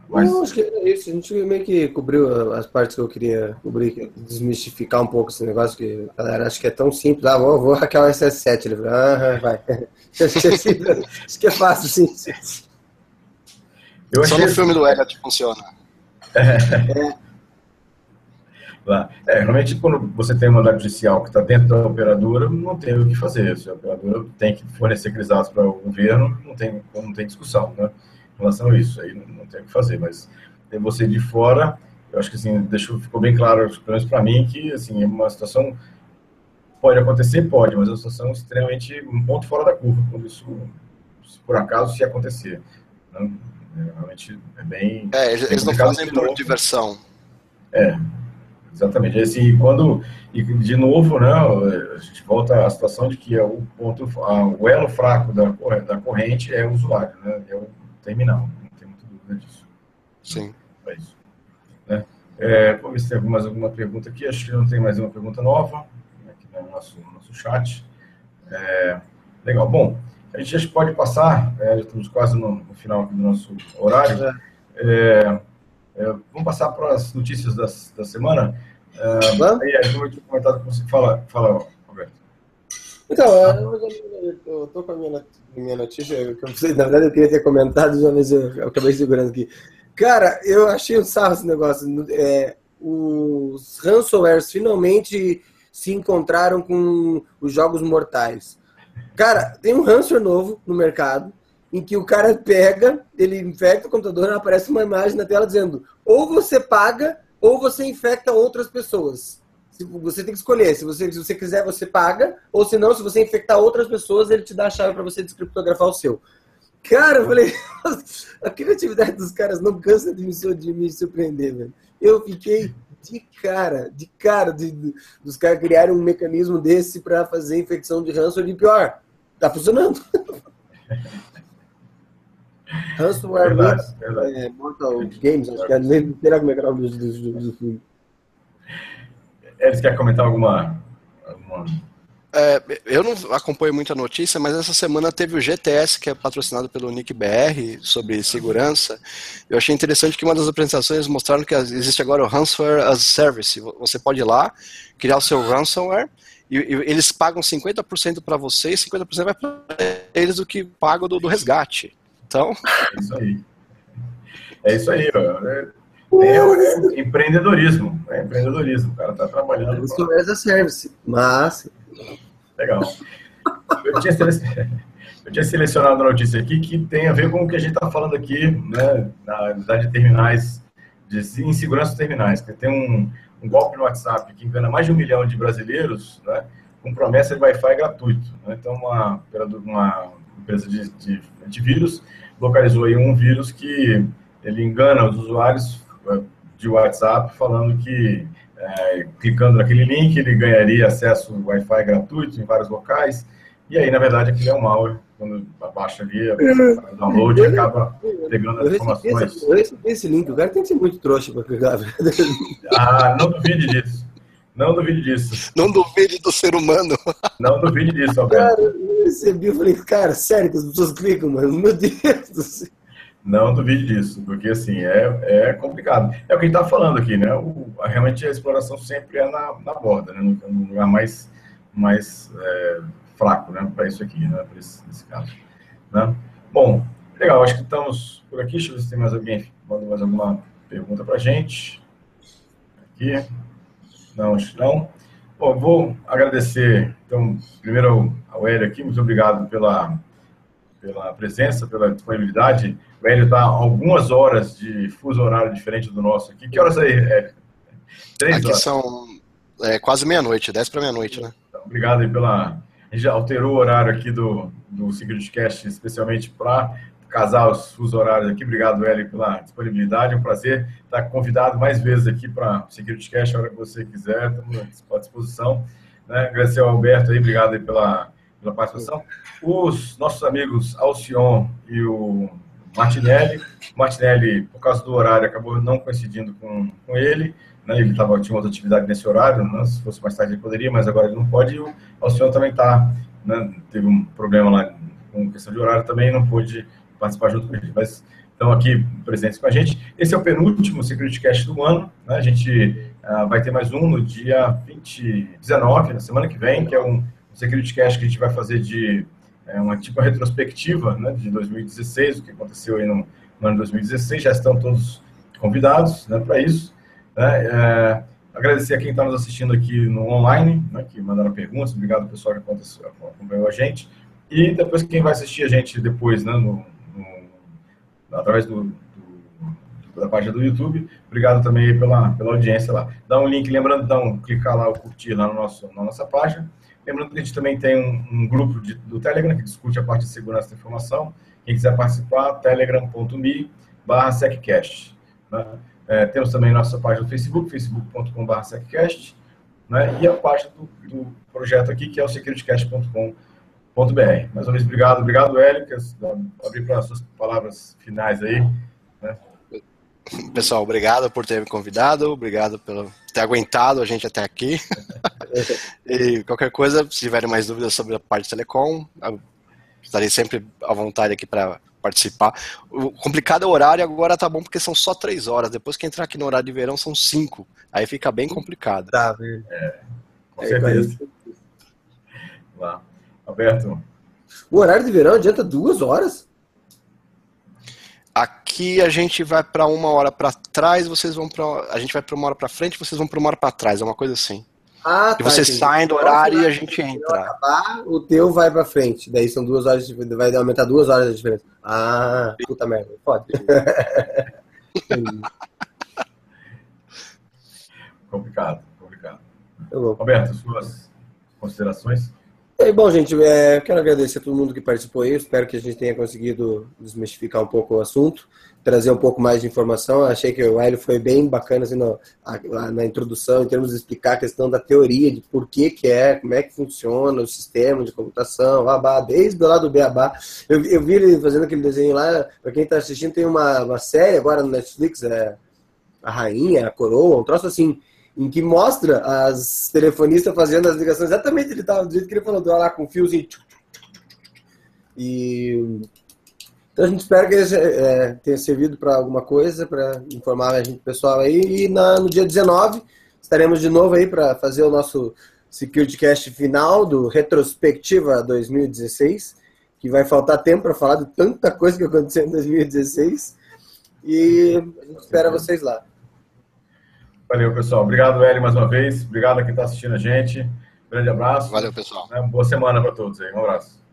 mais? Não, acho que é isso. A gente meio que cobriu as partes que eu queria cobrir, desmistificar um pouco esse negócio que a galera acha que é tão simples. Ah, vou, vou hackear o SS7. Ele ah, vai. acho que é fácil, sim. Eu Só no filme do Elliot funciona. É. É, realmente, quando você tem uma mandado judicial que está dentro da operadora, não tem o que fazer. Se a operadora tem que fornecer aqueles dados para o governo, não tem, não tem discussão né, relação a isso. Aí não, não tem o que fazer. Mas tem você de fora, eu acho que assim, deixou, ficou bem claro, pelo menos para mim, que assim, é uma situação. Pode acontecer, pode, mas é uma situação extremamente. um ponto fora da curva, quando isso, por acaso, se acontecer. Né? Realmente é bem. É, eles, eles não fazem por novo. diversão. É, exatamente. Assim, quando, e de novo, né, a gente volta à situação de que é o ponto, a, o elo fraco da, da corrente é o usuário, né, é o terminal. Não tem muita dúvida disso. Sim. É isso. Né? É, vamos ver se tem mais alguma pergunta aqui. Acho que não tem mais uma pergunta nova aqui no nosso, no nosso chat. É, legal. Bom, a gente já pode passar, é, já estamos quase no, no, final do nosso horário. É, é, é vamos passar para as notícias da, da semana. É, aí, como eu tinha comentado com você, fala, fala. Então, eu estou com a minha, minha notícia, que eu, na verdade eu queria ter comentado, mas eu, eu acabei segurando aqui. Cara, eu achei um sarro esse negócio. É, os ransomwares finalmente se encontraram com os jogos mortais. Cara, tem um ransom novo no mercado em que o cara pega, ele infecta o computador, aparece uma imagem na tela dizendo: ou você paga ou você infecta outras pessoas. Você tem que escolher. Se você, se você quiser, você paga, ou se não, se você infectar outras pessoas, ele te dá a chave para você descriptografar o seu. Cara, eu falei, a criatividade dos caras não cansa de me, de me surpreender, velho. Eu fiquei de cara, de cara, de, de, dos caras criarem um mecanismo desse para fazer infecção de ransomware e pior, tá funcionando. ransomware verdade, verdade. É, Mortal Games, acho que é, será como é que é o nome do filme. Eles querem comentar alguma, alguma é, eu não acompanho muita notícia, mas essa semana teve o GTS, que é patrocinado pelo Nick BR, sobre segurança. Eu achei interessante que uma das apresentações mostraram que existe agora o Ransomware as Service. Você pode ir lá, criar o seu ransomware, e, e eles pagam 50% para você e 50% vai para eles do que pagam do, do, resgate. Então. É isso aí. É isso aí, é, é, é, empreendedorismo. É empreendedorismo. O cara está trabalhando. Ransomware as a Service, mas Legal. Eu tinha, eu tinha, selecionado a notícia aqui que tem a ver com o que a gente está falando aqui, né, na unidade de terminais, de insegurança terminais, que tem um, um, golpe no WhatsApp que engana mais de um milhão de brasileiros, né, com promessa de Wi-Fi gratuito. Né? Então, uma, uma empresa de, de, de vírus localizou aí um vírus que ele engana os usuários de WhatsApp falando que é, clicando naquele link, ele ganharia acesso Wi-Fi gratuito em vários locais. E aí, na verdade, aquilo é um malware. Quando abaixa ali, o download e acaba pegando as informações. eu recebi esse link. O cara tem que ser muito trouxa para pegar. Ah, não duvide disso. Não duvide disso. Não duvide do ser humano. Não duvide disso, Alberto. Cara, eu recebi, eu falei, cara, sério que as pessoas clicam, mano? Meu Deus do céu. Não duvide disso, porque assim, é, é complicado. É o que a gente está falando aqui, né? O, realmente a exploração sempre é na, na borda, né? No, lugar mais, mais é, fraco, né? Para isso aqui, né? Para esse, nesse caso. Né? Bom, legal, acho que estamos por aqui. Deixa eu ver se tem mais alguém mandando mais alguma pergunta para a gente. Aqui. Não, acho que não. Bom, vou agradecer, então, primeiro ao Hélio aqui, muito obrigado pela, pela presença, pela disponibilidade. O Hélio está algumas horas de fuso horário diferente do nosso aqui. Que horas aí, Hélio? Três aqui horas. são é, quase meia-noite, dez para meia-noite, né? Então, obrigado aí pela... A gente já alterou o horário aqui do, do SecurityCast, especialmente para casar os fusos horários aqui. Obrigado, Hélio, pela disponibilidade. É um prazer estar convidado mais vezes aqui para o SecurityCast, a hora que você quiser. Estamos à disposição. Né? Agradecer ao Alberto aí, obrigado aí pela, pela participação. Os nossos amigos Alcion e o Martinelli. Martinelli, por causa do horário, acabou não coincidindo com, com ele. Né? Ele tava, tinha outra atividade nesse horário, né? se fosse mais tarde ele poderia, mas agora ele não pode. E o Alcion também está, né? teve um problema lá com questão de horário, também não pôde participar junto com gente. Mas estão aqui presentes com a gente. Esse é o penúltimo Security Cast do ano. Né? A gente uh, vai ter mais um no dia 20, 19, na semana que vem, que é um Security Cast que a gente vai fazer de é uma tipo uma retrospectiva né, de 2016, o que aconteceu aí no, no ano 2016, já estão todos convidados né, para isso. Né, é, agradecer a quem está nos assistindo aqui no online, né, que mandaram perguntas, obrigado pessoal que acompanhou a gente, e depois quem vai assistir a gente depois, né, no, no através do, da página do YouTube, obrigado também pela, pela audiência lá. Dá um link, lembrando, dá um, clicar lá, ou curtir lá no nosso, na nossa página, Lembrando que a gente também tem um, um grupo de, do Telegram que discute a parte de segurança da informação. Quem quiser participar, telegram.me barra seccast. Né? É, temos também nossa página do Facebook, facebook.com.br seccast, né? e a página do, do, projeto aqui, que é o securitycast.com.br. Mais uma vez, obrigado. Obrigado, Hélio, abrir para as suas palavras finais aí. Né? Pessoal, obrigado por ter me convidado, obrigado por ter aguentado a gente até aqui. e qualquer coisa, se tiverem mais dúvidas sobre a parte de telecom, estarei sempre à vontade aqui para participar. O complicado é o horário, agora tá bom porque são só três horas. Depois que entrar aqui no horário de verão são cinco. Aí fica bem complicado. Tá, é, com é, certeza. Lá. Alberto. O horário de verão adianta duas horas? Aqui a gente vai para uma hora para trás, vocês vão para. A gente vai para uma hora para frente, vocês vão para uma hora para trás, é uma coisa assim. Ah, e tá, entendi. saem do horário e a gente entra. Acabar, o teu vai para frente. Daí são duas horas, vai aumentar duas horas de diferença. Ah, puta merda, pode. complicado, complicado. Tá Roberto, suas considerações? E, bom, gente, é, quero agradecer a todo mundo que participou aí. Espero que a gente tenha conseguido desmistificar um pouco o assunto, trazer um pouco mais de informação. Achei que o Hélio foi bem bacana assim, no, a, na introdução, em termos de explicar a questão da teoria, de por que, que é, como é que funciona o sistema de computação, abá, desde lado do Beabá. Eu, eu vi ele fazendo aquele desenho lá, para quem está assistindo, tem uma, uma série agora no Netflix, é A Rainha, a Coroa, um troço assim em que mostra as telefonistas fazendo as ligações exatamente ele tava, do jeito que ele falou, lá com fiozinho. E então a gente espera que é, tenha servido para alguma coisa, para informar a gente pessoal aí. E na, no dia 19 estaremos de novo aí para fazer o nosso Security Cast final do Retrospectiva 2016, que vai faltar tempo para falar de tanta coisa que aconteceu em 2016. E a gente espera vocês lá. Valeu, pessoal. Obrigado, Eli, mais uma vez. Obrigado a quem está assistindo a gente. Grande abraço. Valeu, pessoal. Boa semana para todos aí. Um abraço.